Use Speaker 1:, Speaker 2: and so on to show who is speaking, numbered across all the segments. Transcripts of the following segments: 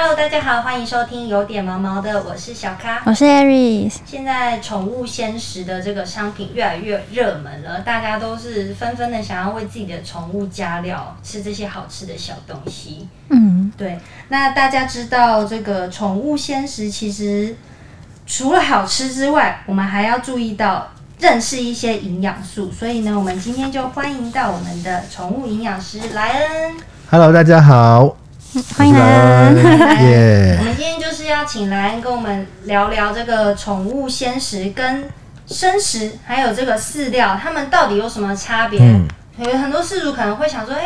Speaker 1: Hello，大家好，欢迎收听有点毛毛的，我是小咖。
Speaker 2: 我是 Aries。
Speaker 1: 现在宠物鲜食的这个商品越来越热门了，大家都是纷纷的想要为自己的宠物加料，吃这些好吃的小东西。
Speaker 2: 嗯，
Speaker 1: 对。那大家知道这个宠物鲜食其实除了好吃之外，我们还要注意到认识一些营养素。所以呢，我们今天就欢迎到我们的宠物营养师莱恩。
Speaker 3: Hello，大家好，
Speaker 2: 欢迎来恩。
Speaker 1: 我
Speaker 3: 耶！
Speaker 1: 们今天就是要请莱恩跟我们聊聊这个宠物鲜食跟生食，还有这个饲料，它们到底有什么差别？
Speaker 3: 嗯
Speaker 1: 有很多饲主可能会想说，哎、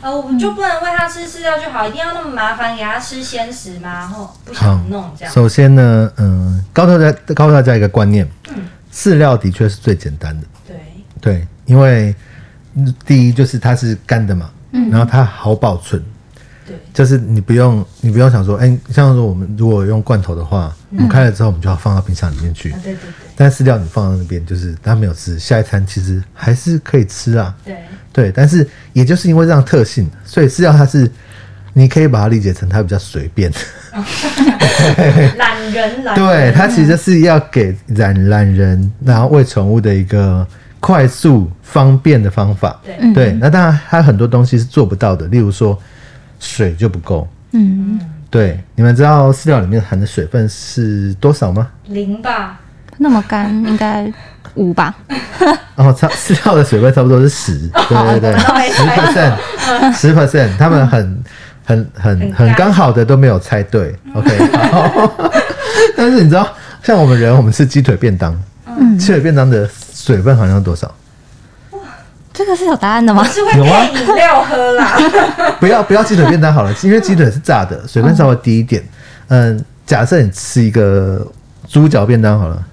Speaker 1: 呃，我们就不能喂它吃饲料就好，一定要那么麻烦给它吃鲜食吗？然后不想弄这样。
Speaker 3: 首先呢，嗯，告诉大家告诉大家一个观念，饲料的确是最简单的，
Speaker 1: 对，
Speaker 3: 对，因为嗯第一就是它是干的嘛，嗯然后它好保存，
Speaker 1: 对，
Speaker 3: 就是你不用你不用想说，哎、像说我们如果用罐头的话，我们开了之后我们就要放到冰箱里面去，
Speaker 1: 啊，对对对。
Speaker 3: 但饲料你放到那边，就是它没有吃，下一餐其实还是可以吃啊，
Speaker 1: 对，
Speaker 3: 对，但是也就是因为这样特性，所以饲料它是你可以把它理解成它比较随便。
Speaker 1: 懒人懒，
Speaker 3: 对，它其实是要给懒懒人，然后喂宠物的一个快速方便的方法。
Speaker 1: 对。
Speaker 3: 对，那当然它很多东西是做不到的，例如说水就不够。
Speaker 2: 嗯，
Speaker 3: 对，你们知道饲料里面含的水分是多少吗？
Speaker 1: 零吧，
Speaker 2: 那么干，应该 五吧？
Speaker 3: 哦，差饲料的水分差不多是十，对对对，十 percent，十 percent，他们很很很
Speaker 1: 很
Speaker 3: 刚好的都没有猜对，OK，好。但是你知道，像我们人，我们吃鸡腿便当，
Speaker 2: 嗯
Speaker 3: 鸡腿便当的水分含量多少？
Speaker 2: 这个是有答案的吗？
Speaker 1: 是会配饮料喝啦。
Speaker 3: 不要不要鸡腿便当好了，因为鸡腿是炸的，水分稍微低一点。嗯，假设你吃一个猪脚便当好了，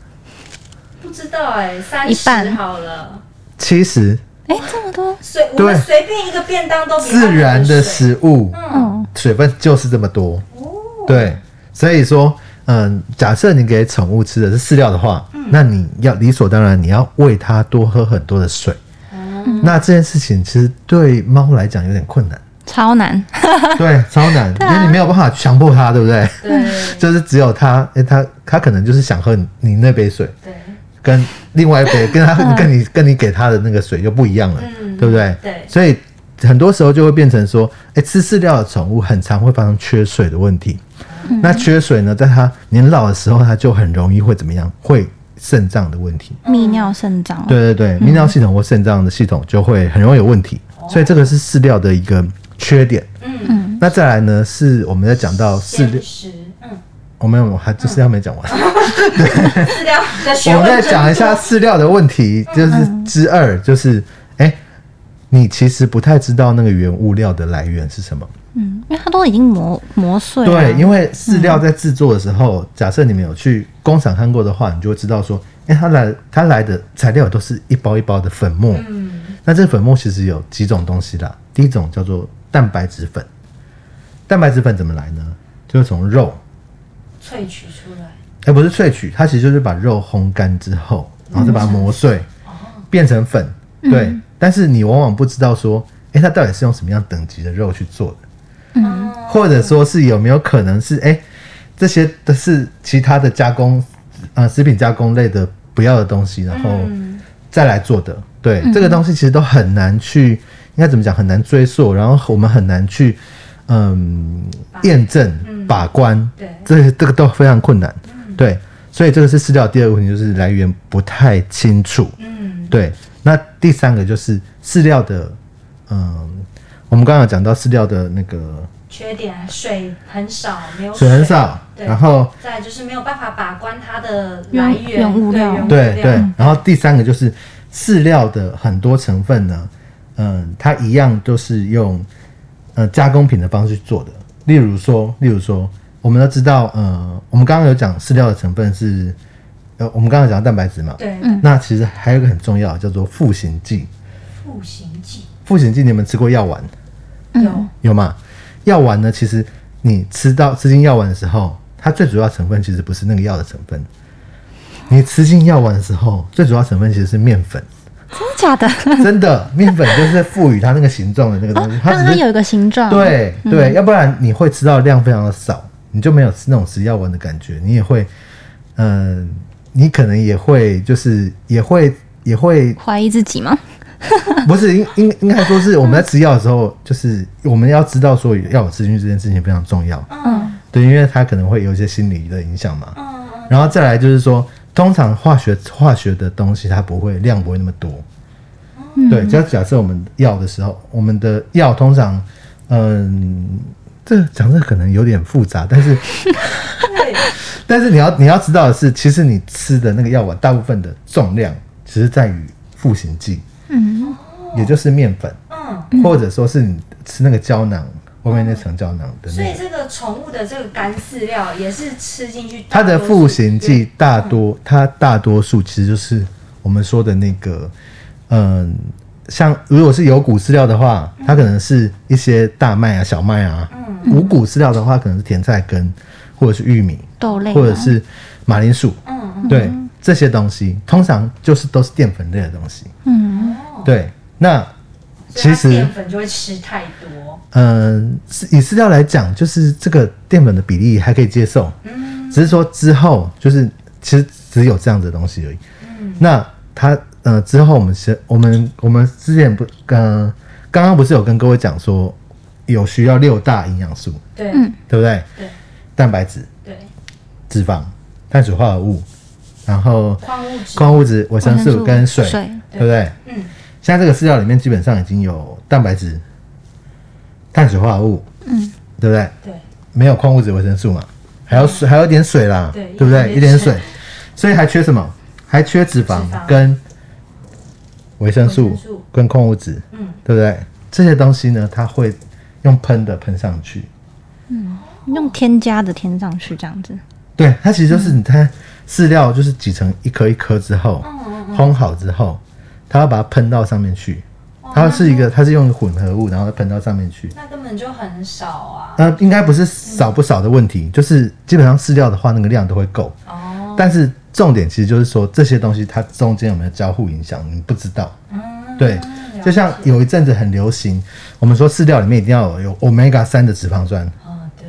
Speaker 1: 不知道哎、三十好了。
Speaker 3: 七十
Speaker 2: 哎，这么多？
Speaker 1: 随我们随便一个便当都
Speaker 3: 自然的食物，
Speaker 2: 嗯，
Speaker 3: 水分就是这么多。
Speaker 1: 哦，
Speaker 3: 对，所以说，嗯，假设你给宠物吃的是饲料的话，那你要理所当然你要喂它多喝很多的水。那这件事情其实对猫来讲有点困难，
Speaker 2: 超难。
Speaker 3: 对，超难，因为你没有办法强迫它，对不对？
Speaker 1: 对
Speaker 3: 就是只有它，诶，它它可能就是想喝你你那杯水，
Speaker 1: 对
Speaker 3: 跟另外一杯跟它 跟你跟你给它的那个水就不一样了，
Speaker 1: 嗯
Speaker 3: 对不对？
Speaker 1: 对
Speaker 3: 所以很多时候就会变成说，哎、吃饲料的宠物很常会发生缺水的问题。那缺水呢，在它年老的时候，它就很容易会怎么样？会肾脏的问题。
Speaker 2: 泌尿肾脏。
Speaker 3: 对对对，泌尿系统或肾脏的系统就会很容易有问题。所以这个是饲料的一个缺点。
Speaker 1: 嗯嗯，
Speaker 3: 那再来呢，是我们在讲到饲料
Speaker 1: 嗯，
Speaker 3: 我们我还这饲料没讲完。
Speaker 1: 饲料
Speaker 3: 我们再讲一下
Speaker 1: 多
Speaker 3: 饲料的问题，就是之二，就是你其实不太知道那个原物料的来源是什么。
Speaker 2: 嗯，因为它都已经磨磨碎了。
Speaker 3: 对，因为饲料在制作的时候，假设你们有去工厂看过的话，你就会知道说，哎、它来它来的材料都是一包一包的粉末。
Speaker 1: 嗯，
Speaker 3: 那这个粉末其实有几种东西啦，第一种叫做蛋白质粉。蛋白质粉怎么来呢？就是从肉，
Speaker 1: 萃取出来，
Speaker 3: 哎、不是萃取，它其实就是把肉烘干之后，然后再把它磨碎，变成粉。对，但是你往往不知道说，哎、它到底是用什么样等级的肉去做的。
Speaker 2: 嗯，
Speaker 3: 或者说是有没有可能是哎、诶这些都是其他的加工呃食品加工类的不要的东西，然后
Speaker 1: 嗯。
Speaker 3: 再来做的。对，这个东西其实都很难去，应该怎么讲，很难追溯，然后我们很难去嗯验证、把关，
Speaker 1: 对。
Speaker 3: 这这个都非常困难。对，所以这个是饲料第二个问题，就是来源不太清楚。
Speaker 1: 嗯，
Speaker 3: 对，那第三个就是饲料的，嗯，我们刚刚有讲到饲料的那个
Speaker 1: 缺点水很少，没有
Speaker 3: 水很少，
Speaker 1: 对
Speaker 3: 然后
Speaker 1: 再就是没有办法把关它的来源
Speaker 2: 原物料
Speaker 1: 对原
Speaker 3: 对然后第三个就是饲料的很多成分呢，嗯，它一样都是用呃加工品的方式去做的。例如说，例如说，我们都知道，呃，我们刚刚有讲饲料的成分是，呃，我们刚刚讲到蛋白质嘛，
Speaker 1: 对，
Speaker 3: 那其实还有一个很重要，叫做赋形剂。
Speaker 1: 复形剂
Speaker 3: 赋形剂，你们吃过药丸
Speaker 1: 有
Speaker 3: 有吗？药丸呢，其实你吃到吃进药丸的时候，它最主要成分其实不是那个药的成分。你吃进药丸的时候，最主要成分其实是面粉，
Speaker 2: 真的假的？
Speaker 3: 真的面粉就是赋予它那个形状的那个东西，它只是
Speaker 2: 让它有一个形状。
Speaker 3: 对对，要不然你会吃到的量非常的少，你就没有吃那种吃药丸的感觉，你也会，嗯、你可能也会就是也会也会
Speaker 2: 怀疑自己吗？
Speaker 3: 不是应应应该说是我们在吃药的时候，就是我们要知道说要有资讯这件事情非常重要，
Speaker 1: 嗯。
Speaker 3: 对，因为它可能会有一些心理的影响嘛。
Speaker 1: 嗯
Speaker 3: 然后再来就是说，通常化学化学的东西它不会量不会那么多，对，就假设我们药的时候，我们的药通常，嗯，这讲这可能有点复杂，但是，但是你要你要知道的是，其实你吃的那个药丸大部分的重量只是在于赋形剂，
Speaker 2: 嗯，
Speaker 3: 也就是面粉，
Speaker 1: 嗯，
Speaker 3: 或者说是你吃那个胶囊外面那层胶囊的
Speaker 1: 所以
Speaker 3: 那个，
Speaker 1: 这个宠物的这个干饲料也是吃进去，
Speaker 3: 它的赋形剂大多它大多数其实就是我们说的那个，嗯。像如果是有谷饲料的话，它可能是一些大麦啊、小麦啊；无谷饲料的话，可能是甜菜根或者是玉米，
Speaker 2: 豆类吗
Speaker 3: 或者是马铃薯。
Speaker 1: 嗯嗯
Speaker 3: 对，这些东西通常就是都是淀粉类的东西。
Speaker 2: 嗯
Speaker 3: 对，那其实
Speaker 1: 淀粉就会吃太多，
Speaker 3: 嗯，是以饲料来讲，就是这个淀粉的比例还可以接受，
Speaker 1: 嗯
Speaker 3: 只是说之后就是其实只有这样子的东西而已。
Speaker 1: 嗯
Speaker 3: 那它呃之后我们是，我们我们之前不呃刚刚不是有跟各位讲说有需要六大营养素，
Speaker 1: 对。
Speaker 2: 嗯。
Speaker 3: 对不对？
Speaker 1: 对。
Speaker 3: 蛋白质、
Speaker 1: 对，
Speaker 3: 脂肪、碳水化合物，然后
Speaker 1: 矿物质，
Speaker 3: 矿物质、维生素跟水，
Speaker 2: 水。
Speaker 3: 对。不对？
Speaker 1: 嗯。
Speaker 3: 现在这个饲料里面基本上已经有蛋白质、碳水化合物，
Speaker 2: 嗯，
Speaker 3: 对不对？
Speaker 1: 对，
Speaker 3: 没有矿物质、维生素嘛，还有水，还有一点水啦，
Speaker 1: 对
Speaker 3: 不对？
Speaker 1: 一点水。
Speaker 3: 所以还缺什么？还缺脂肪
Speaker 1: 脂肪。
Speaker 3: 跟维生素跟矿物质，
Speaker 1: 嗯
Speaker 3: 对不对？这些东西呢，它会用喷的喷上去，嗯
Speaker 2: 用添加的添上去这样子。
Speaker 3: 对，它其实就是你看饲料就是挤成一颗一颗之后，
Speaker 1: 嗯
Speaker 3: 烘好之后，它要把它喷到上面去。它是一个，它是用混合物，然后喷到上面去。
Speaker 1: 那根本就很少啊，
Speaker 3: 呃，应该不是少不少的问题，就是基本上饲料的话，那个量都会够。
Speaker 1: 哦，
Speaker 3: 但是重点其实就是说，这些东西它中间有没有交互影响，你不知道。
Speaker 1: 嗯，
Speaker 3: 对，就像有一阵子很流行，我们说饲料里面一定要有有 omega 三的脂肪酸，
Speaker 1: 哦，对，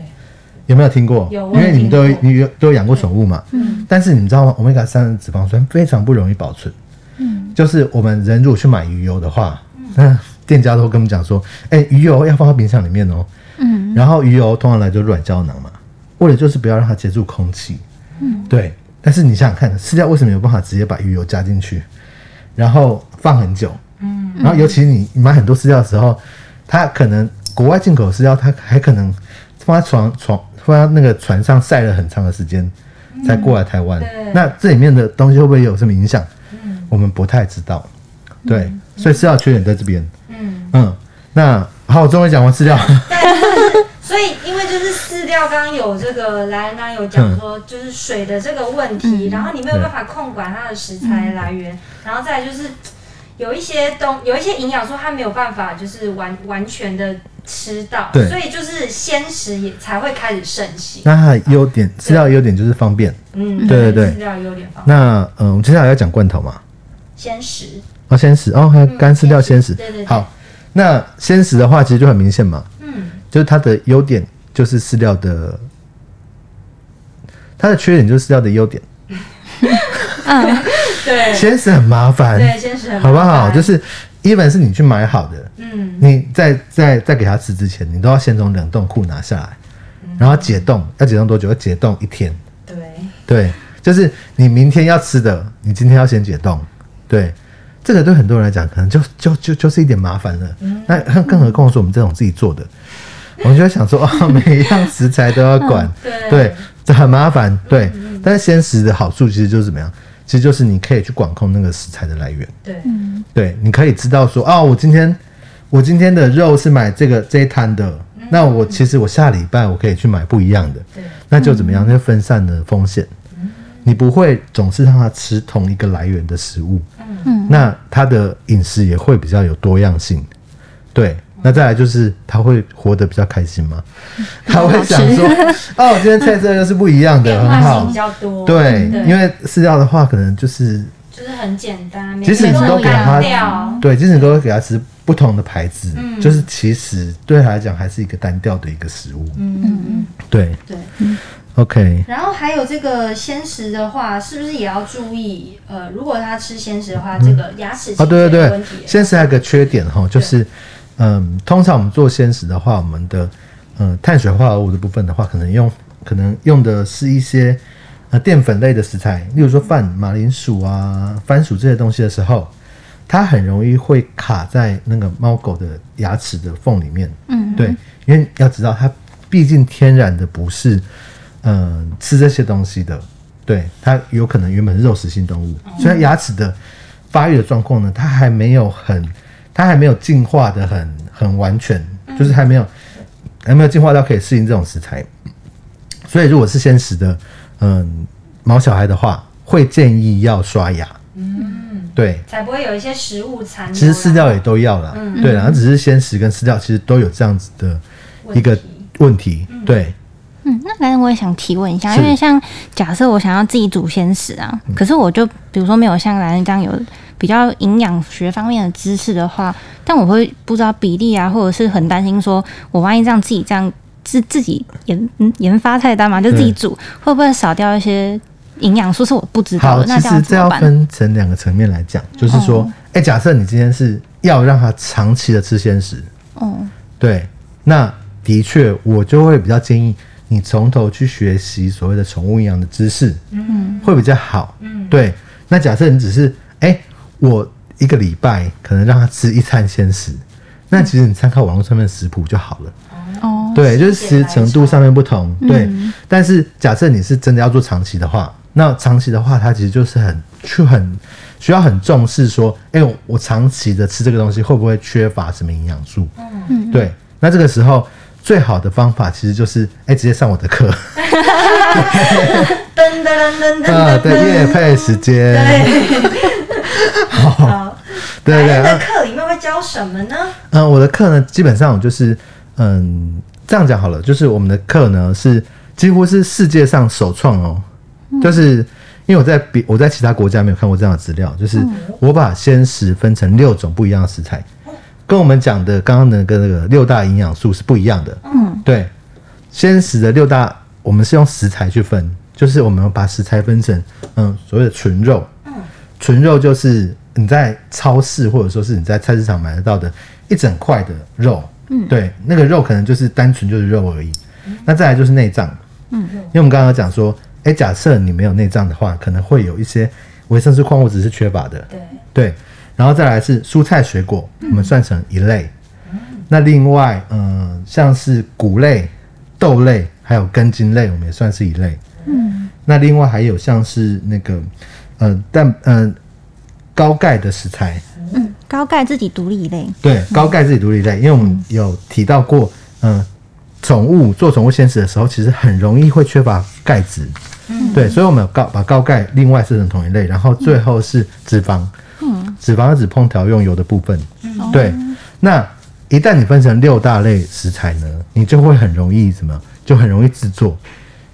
Speaker 3: 有没有听过？
Speaker 1: 有
Speaker 3: 因为你们都你有都有养过宠物嘛。
Speaker 1: 嗯
Speaker 3: 但是你知道吗？omega 三的脂肪酸非常不容易保存。
Speaker 2: 嗯，
Speaker 3: 就是我们人如果去买鱼油的话，那 店家都会跟我们讲说，哎、鱼油要放到冰箱里面哦。
Speaker 2: 嗯，
Speaker 3: 然后鱼油通常来就软胶囊嘛，为了就是不要让它接触空气。
Speaker 2: 嗯，
Speaker 3: 对。但是你想想看，饲料为什么有办法直接把鱼油加进去，然后放很久？
Speaker 1: 嗯
Speaker 3: 然后尤其你买很多饲料的时候，它可能国外进口的饲料，它还可能放在床床放在那个船上晒了很长的时间才过来台湾。
Speaker 1: 对
Speaker 3: 那这里面的东西会不会有什么影响？
Speaker 1: 嗯
Speaker 3: 我们不太知道。对，所以饲料缺点在这边。
Speaker 1: 嗯，
Speaker 3: 嗯，那好，我终于讲完饲料。
Speaker 1: 对，所以因为就是饲料刚刚有这个莱恩刚刚有讲说，就是水的这个问题，然后你没有办法控管它的食材来源，然后再来就是有一些东有一些营养素它没有办法就是完完全的吃到，所以就是鲜食也才会开始盛行。
Speaker 3: 那它的优点，饲料的优点就是方便。
Speaker 1: 嗯，
Speaker 3: 对对对。
Speaker 1: 饲料优点方便，
Speaker 3: 那嗯，我们接下来要讲罐头嘛，
Speaker 1: 鲜食，
Speaker 3: 哦，鲜食哦，还有干饲料鲜食。
Speaker 1: 对对对。
Speaker 3: 好，那鲜食的话，其实就很明显嘛，
Speaker 1: 嗯。
Speaker 3: 就是它的优点就是饲料的，它的缺点就是饲料的优点。
Speaker 2: 嗯，
Speaker 1: 对
Speaker 3: 鲜食很麻烦，
Speaker 1: 对，鲜食很
Speaker 3: 好不好？就是，even 是你去买好的，
Speaker 1: 嗯
Speaker 3: 你在在在给它吃之前，你都要先从冷冻库拿下来，
Speaker 1: 嗯
Speaker 3: 然后解冻，要解冻多久？要解冻一天。
Speaker 1: 对，
Speaker 3: 对，就是你明天要吃的，你今天要先解冻。对，这个对很多人来讲，可能就就就就是一点麻烦了。
Speaker 1: 嗯
Speaker 3: 那更何况是我们这种自己做的，我们就会想说，哦，每一样食材都要管，
Speaker 1: 对
Speaker 3: 对，这很麻烦。对，但是鲜食的好处其实就是怎么样？其实就是你可以去管控那个食材的来源。
Speaker 1: 对，
Speaker 3: 对，你可以知道说，哦，我今天我今天的肉是买这个这一摊的，那我其实我下礼拜我可以去买不一样的，
Speaker 1: 对
Speaker 3: 那就怎么样？那就分散了风险。你不会总是让他吃同一个来源的食物，
Speaker 2: 嗯
Speaker 3: 那他的饮食也会比较有多样性。对，那再来就是他会活得比较开心吗，他会想说，哦，今天菜色又是不一样的，很好
Speaker 1: 比。较多。
Speaker 3: 对，因为饲料的话，可能就是
Speaker 1: 就是很简单，
Speaker 3: 即使你都给
Speaker 1: 它
Speaker 3: 他，对，即使你都会给他吃不同的牌子，
Speaker 1: 嗯
Speaker 3: 就是其实对他来讲还是一个单调的一个食物。
Speaker 1: 嗯嗯嗯
Speaker 3: 对
Speaker 1: 对。
Speaker 3: ，OK，
Speaker 1: 然后还有这个鲜食的话，是不是也要注意？呃，如果他吃鲜食的话，这个牙齿
Speaker 3: 啊，对对对鲜食还有个缺点哈，就是嗯，通常我们做鲜食的话，我们的嗯碳水化合物的部分的话，可能用可能用的是一些呃淀粉类的食材，例如说饭、马铃薯啊、番薯这些东西的时候，它很容易会卡在那个猫狗的牙齿的缝里面。
Speaker 2: 嗯，
Speaker 3: 对，因为要知道它毕竟天然的不是嗯、呃吃这些东西的，对它有可能原本是肉食性动物，所以牙齿的发育的状况呢，它还没有很，它还没有进化的很很完全，就是还没有还没有进化到可以适应这种食材。所以如果是鲜食的，嗯，毛小孩的话，会建议要刷牙。嗯，对，
Speaker 1: 才不会有一些食物残留。
Speaker 3: 其实饲料也都要啦，
Speaker 1: 嗯。
Speaker 3: 对啦，然后只是鲜食跟饲料其实都有这样子的一个
Speaker 1: 问题
Speaker 3: 对，
Speaker 2: 嗯，那刚才我也想提问一下，因为像假设我想要自己煮鲜食啊，可是我就比如说没有像兰兰这样有比较营养学方面的知识的话，但我会不知道比例啊，或者是很担心说我万一这样自己这样自自己研嗯研发菜单嘛，就自己煮，会不会少掉一些营养素是我不知道
Speaker 3: 好，
Speaker 2: 的？那
Speaker 3: 其实这要？分成两个层面来讲，就是说
Speaker 2: 哦，
Speaker 3: 哎、假设你今天是要让他长期的吃鲜食，
Speaker 2: 哦，
Speaker 3: 对，那的确我就会比较建议你从头去学习所谓的宠物营养的知识，
Speaker 2: 嗯，
Speaker 3: 会比较好。
Speaker 1: 嗯，
Speaker 3: 对，那假设你只是哎、我一个礼拜可能让他吃一餐鲜食，那其实你参考网络上面的食谱就好了。
Speaker 2: 哦，
Speaker 3: 对，就是食程度上面不同，对。
Speaker 2: 嗯
Speaker 3: 但是假设你是真的要做长期的话，那长期的话，它其实就是很去很需要很重视说，哎、我我长期的吃这个东西会不会缺乏什么营养素？
Speaker 2: 嗯
Speaker 3: 对。那这个时候最好的方法其实就是，哎、直接上我的课
Speaker 1: 噔噔噔噔
Speaker 3: 啊，
Speaker 1: 噔
Speaker 3: 对，夜配时间，
Speaker 1: 好，
Speaker 3: 对对对，
Speaker 1: 来的
Speaker 3: 啊
Speaker 1: 课里面会教什么呢？
Speaker 3: 嗯，我的课呢，基本上就是，嗯，这样讲好了，就是我们的课呢是几乎是世界上首创哦，就是因为我在比我在其他国家没有看过这样的资料，就是我把鲜食分成六种不一样的食材，跟我们讲的刚刚的跟那个六大营养素是不一样的。
Speaker 2: 嗯，
Speaker 3: 对，鲜食的六大，我们是用食材去分，就是我们把食材分成，嗯，所谓的纯肉，纯肉就是你在超市或者说是你在菜市场买得到的一整块的肉，嗯，对，那个肉可能就是单纯就是肉而已。那再来就是内脏，嗯，因为我们刚刚有讲说，哎，假设你没有内脏的话，可能会有一些维生素、矿物质是缺乏的，
Speaker 1: 对，
Speaker 3: 对，然后再来是蔬菜水果，我们算成一类。那另外，嗯、像是谷类、豆类，还有根茎类，我们也算是一类。嗯，那另外还有像是那个，呃，蛋，呃，高钙的食材，
Speaker 2: 嗯，高钙自己独立一类，
Speaker 3: 对，高钙自己独立一类，因为我们有提到过，嗯、宠物做宠物鲜食的时候，其实很容易会缺乏钙质。嗯，对，所以我们有高把高钙另外设成同一类，然后最后是脂肪。嗯，脂肪是指烹调用油的部分。嗯，对。那一旦你分成六大类食材呢，你就会很容易什么，就很容易制作，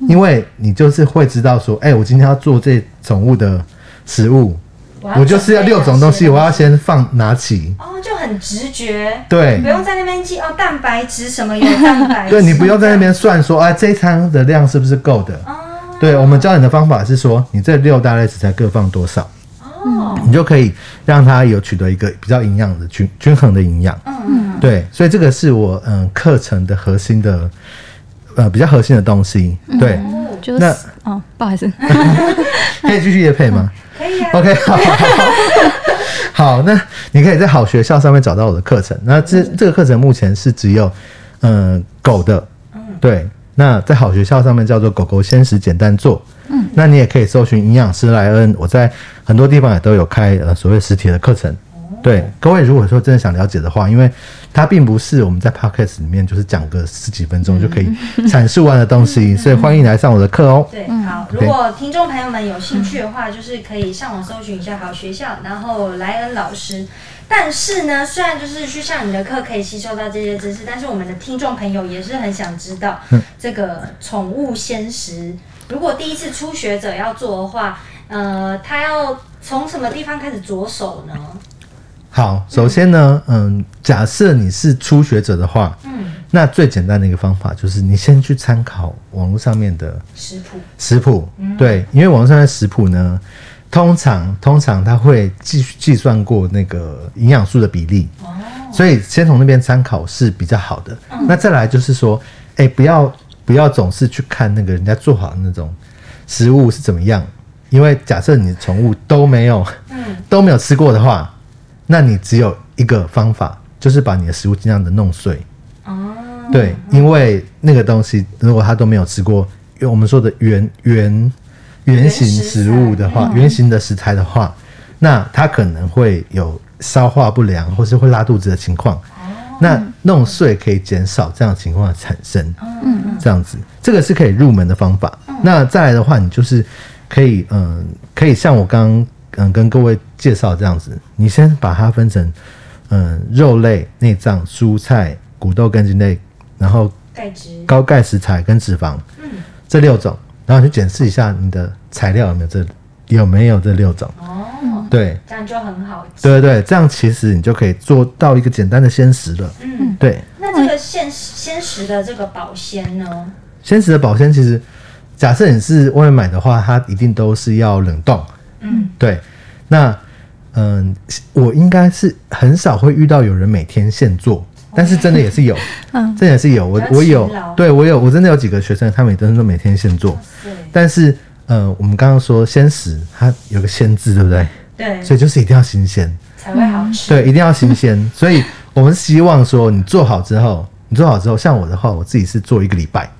Speaker 3: 因为你就是会知道说，哎、我今天要做这宠物的食物，我就是要六种东西，我要先放拿起。
Speaker 1: 哦，就很直觉，
Speaker 3: 对
Speaker 1: 不用在那边记哦，蛋白质什么有蛋白质，
Speaker 3: 对你不用在那边算说，啊，这一餐的量是不是够的？
Speaker 1: 哦
Speaker 3: 对，我们教你的方法是说，你这六大类食材各放多少，
Speaker 1: 哦，
Speaker 3: 你就可以让它有取得一个比较营养的均均衡的营养。
Speaker 1: 嗯嗯，
Speaker 3: 对，所以这个是我嗯课程的核心的呃比较核心的东西。对，
Speaker 1: 哦，
Speaker 2: 就是
Speaker 3: 那
Speaker 2: 哦，不好意思，
Speaker 3: 可以继续夜配吗
Speaker 1: 可以啊
Speaker 3: ，？OK，好，好，好好，那你可以在好学校上面找到我的课程。那这这个课程目前是只有嗯狗的，对。那在好学校上面叫做狗狗鲜食简单做，嗯，那你也可以搜寻营养师莱恩，我在很多地方也都有开呃所谓实体的课程。对，各位如果说真的想了解的话，因为它并不是我们在 podcast 里面就是讲个十几分钟就可以阐述完的东西，所以欢迎来上我的课哦。
Speaker 1: 对，好，如果听众朋友们有兴趣的话，就是可以上网搜寻一下好学校，然后莱恩老师。但是呢，虽然就是去上你的课可以吸收到这些知识，但是我们的听众朋友也是很想知道这个宠物鲜食。如果第一次初学者要做的话，呃，他要从什么地方开始着手呢？
Speaker 3: 好，首先呢，嗯，假设你是初学者的话，
Speaker 1: 嗯，
Speaker 3: 那最简单的一个方法就是你先去参考网络上面的
Speaker 1: 食谱，
Speaker 3: 食谱，对，因为网络上的食谱呢，通常通常它会计计算过那个营养素的比例，所以先从那边参考是比较好的。那再来就是说，哎、不要不要总是去看那个人家做好的那种食物是怎么样，因为假设你的宠物都没有都没有吃过的话，那你只有一个方法，就是把你的食物尽量的弄碎。
Speaker 1: 哦，
Speaker 3: 对，因为那个东西如果他都没有吃过，因为我们说的原原原形食物的话，原形的食材的话，那它可能会有消化不良或是会拉肚子的情况。那弄碎可以减少这样的情况的产生，嗯嗯，这样子，这个是可以入门的方法。那再来的话，你就是可以，嗯，可以像我刚刚嗯跟各位介绍这样子，你先把它分成，嗯，肉类、内脏、蔬菜、骨豆、根茎类，然后
Speaker 1: 钙质，
Speaker 3: 高钙食材跟脂肪，嗯这六种，然后你去检视一下你的材料有没有这有没有这六种，
Speaker 1: 哦，
Speaker 3: 对。
Speaker 1: 这样就很好。
Speaker 3: 对对对，这样其实你就可以做到一个简单的鲜食了。
Speaker 1: 嗯，
Speaker 3: 对，
Speaker 1: 那这个鲜鲜食的这个保鲜呢？
Speaker 3: 鲜食的保鲜其实，假设你是外面买的话，它一定都是要冷冻。
Speaker 1: 嗯，
Speaker 3: 对，那嗯，我应该是很少会遇到有人每天现做，但是真的也是有，
Speaker 2: 嗯，
Speaker 3: 真的也是有。我我有，对我有，我真的有几个学生，他们也真的都每天现做。
Speaker 1: 对
Speaker 3: 但是，呃，我们刚刚说鲜食，它有个鲜字，对不对？
Speaker 1: 对，
Speaker 3: 所以就是一定要新鲜。
Speaker 1: 才会好吃。
Speaker 3: 对，一定要新鲜。所以我们希望说，你做好之后，你做好之后，像我的话，我自己是做一个礼拜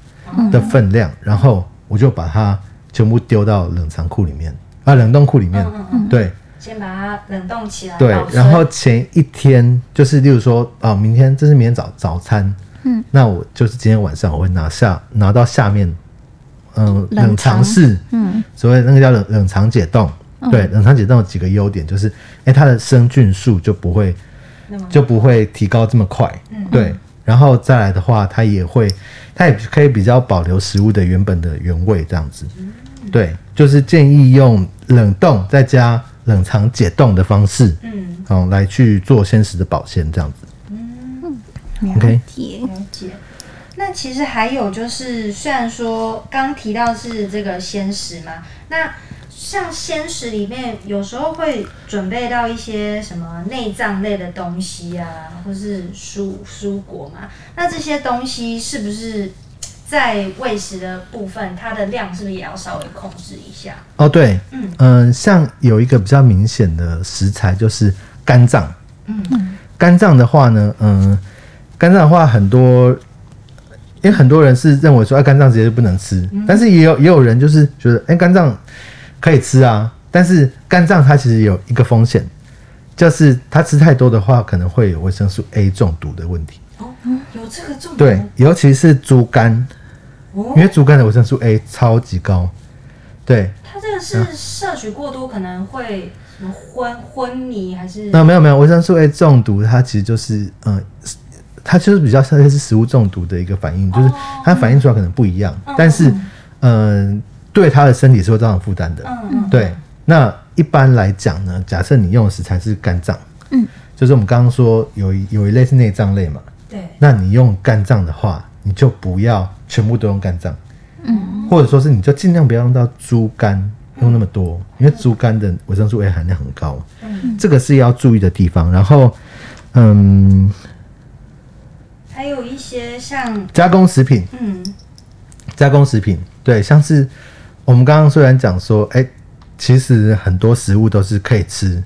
Speaker 3: 的分量，然后我就把它全部丢到冷藏库里面啊，冷冻库里面。对
Speaker 1: 先把它冷冻起来，
Speaker 3: 对然后前一天就是，例如说啊，明天这是明天早早餐，嗯，那我就是今天晚上我会拿下拿到下面，嗯，
Speaker 2: 冷
Speaker 3: 冷藏
Speaker 2: 藏
Speaker 3: 室，
Speaker 2: 嗯，
Speaker 3: 所谓那个叫冷冷藏解冻。对，冷藏解冻有几个优点，就是，哎、它的生菌数就不会就不会提高这么快。
Speaker 1: 嗯
Speaker 3: 对，然后再来的话，它也会，它也可以比较保留食物的原本的原味，这样子。
Speaker 1: 嗯
Speaker 3: 对，就是建议用冷冻再加冷藏解冻的方式，
Speaker 1: 嗯，
Speaker 3: 哦，来去做鲜食的保鲜，这样子。OK
Speaker 2: 了解。
Speaker 1: 了解。那其实还有就是，虽然说刚提到是这个鲜食嘛，那像鲜食里面有时候会准备到一些什么内脏类的东西啊，或是蔬蔬果嘛，那这些东西是不是在喂食的部分，它的量是不是也要稍微控制一下？
Speaker 3: 哦，对，
Speaker 1: 嗯
Speaker 3: 嗯、像有一个比较明显的食材就是肝脏。
Speaker 1: 嗯
Speaker 3: 肝脏的话呢，嗯、肝脏的话很多，因为很多人是认为说，哎、肝脏直接就不能吃，但是也有也有人就是觉得，哎、肝脏可以吃啊，但是肝脏它其实有一个风险，就是它吃太多的话，可能会有维生素 A 中毒的问题。
Speaker 1: 哦，有这个重
Speaker 3: 对，尤其是猪肝，
Speaker 1: 哦。
Speaker 3: 因为猪肝的维生素 A 超级高。对，
Speaker 1: 它这个是摄取过多可能会什么昏昏迷还是？
Speaker 3: 那没有没有，维生素 A 中毒，它其实就是嗯、呃它就是比较像是食物中毒的一个反应，就是它反应出来可能不一样，但是嗯、呃对它的身体是会造成负担的。
Speaker 1: 嗯嗯。
Speaker 3: 对，那一般来讲呢，假设你用的食材是肝脏，
Speaker 2: 嗯，
Speaker 3: 就是我们刚刚说有一有一类是内脏类嘛，
Speaker 1: 对，
Speaker 3: 那你用肝脏的话，你就不要全部都用肝脏，
Speaker 2: 嗯，
Speaker 3: 或者说是你就尽量不要用到猪肝，用那么多，因为猪肝的维生素 A 含量很高，
Speaker 1: 嗯，
Speaker 3: 这个是要注意的地方。然后，嗯，
Speaker 1: 还有一些像
Speaker 3: 加工食品，
Speaker 1: 嗯。
Speaker 3: 加工食品，对，像是我们刚刚虽然讲说，哎、其实很多食物都是可以吃，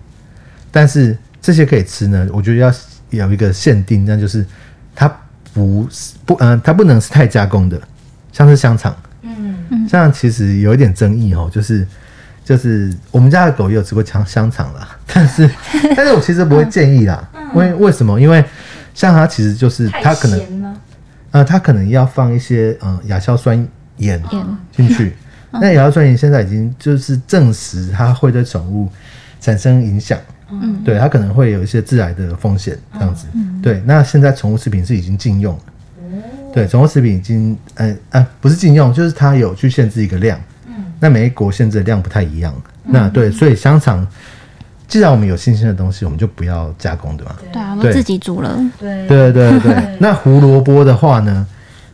Speaker 3: 但是这些可以吃呢，我觉得要有一个限定，那就是它不是不嗯、它不能是太加工的，像是香肠，
Speaker 1: 嗯
Speaker 3: 像其实有一点争议哦，就是就是我们家的狗也有吃过香香肠啦，但是 但是我其实不会建议啦，因为为什么？因为像它其实就是它可能
Speaker 1: 咸吗？
Speaker 3: 呃，它可能要放一些嗯亚硝酸盐
Speaker 2: 盐
Speaker 3: 进去。那亚硝酸盐现在已经就是证实它会对宠物产生影响，
Speaker 1: 嗯
Speaker 3: 对它可能会有一些致癌的风险这样子。对，那现在宠物食品是已经禁用了。对，宠物食品已经呃呃不是禁用，就是它有去限制一个量。
Speaker 1: 嗯
Speaker 3: 那每一国限制的量不太一样。那对，所以香肠既然我们有新鲜的东西，我们就不要加工对吗。
Speaker 2: 对啊，我
Speaker 3: 对
Speaker 2: 们自己煮了，
Speaker 1: 对
Speaker 3: 对对对对。那胡萝卜的话呢，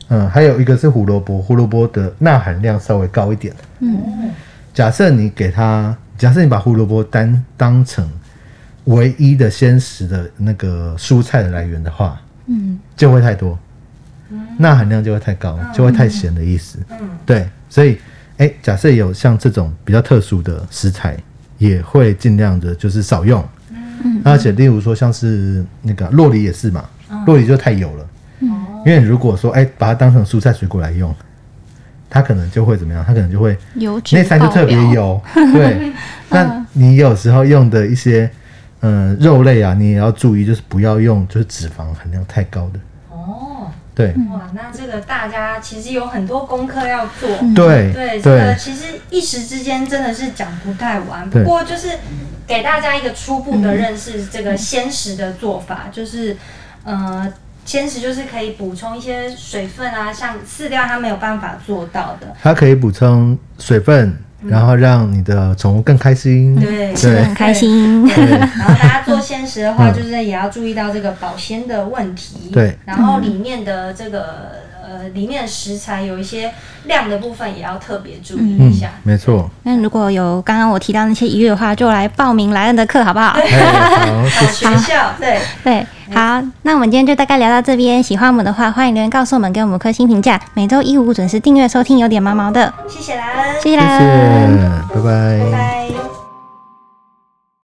Speaker 3: 嗯，还有一个是胡萝卜，胡萝卜的钠含量稍微高一点。
Speaker 2: 嗯，
Speaker 3: 假设你给它，假设你把胡萝卜单当成唯一的鲜食的那个蔬菜的来源的话，
Speaker 2: 嗯，
Speaker 3: 就会太多，钠含量就会太高，就会太咸的意思。
Speaker 1: 嗯，
Speaker 3: 对，所以，哎，假设有像这种比较特殊的食材，也会尽量的就是少用。嗯，而且例如说像是那个洛梨也是嘛，洛梨就太油了。因为如果说哎把它当成蔬菜水果来用，它可能就会怎么样？它可能就会
Speaker 2: 油脂
Speaker 3: 那餐就特别，油。对，那你有时候用的一些嗯肉类啊，你也要注意，就是不要用就是脂肪含量太高的。
Speaker 1: 哦，
Speaker 3: 对
Speaker 1: 哇，那这个大家其实有很多功课要做。
Speaker 3: 对
Speaker 1: 对，这个其实一时之间真的是讲不太完。不过就是给大家一个初步的认识，这个鲜食的做法就是，呃，鲜食就是可以补充一些水分啊，像饲料它没有办法做到的。
Speaker 3: 它可以补充水分，然后让你的宠物更开心。
Speaker 1: 对
Speaker 2: 吃的很开心。
Speaker 1: 然后大家做鲜食的话，
Speaker 3: 嗯
Speaker 1: 就是也要注意到这个保鲜的问题。
Speaker 3: 对，
Speaker 1: 然后里面的这个呃，里面的食材有一些量的部分也要特别注意一
Speaker 3: 嗯
Speaker 1: 下。，
Speaker 3: 没错。
Speaker 2: 那如果有刚刚我提到那些疑虑的话，就来报名莱恩的课好不好？
Speaker 3: 哎，好，
Speaker 1: 好学校，对，
Speaker 2: 对，好，那我们今天就大概聊到这边。喜欢我们的话，欢迎留言告诉我们，给我们颗星评价。每周一五准时订阅收听，有点毛毛的，
Speaker 1: 谢谢莱恩，
Speaker 2: 谢谢
Speaker 3: 谢
Speaker 2: 莱恩。
Speaker 3: 谢，拜拜
Speaker 1: 拜拜。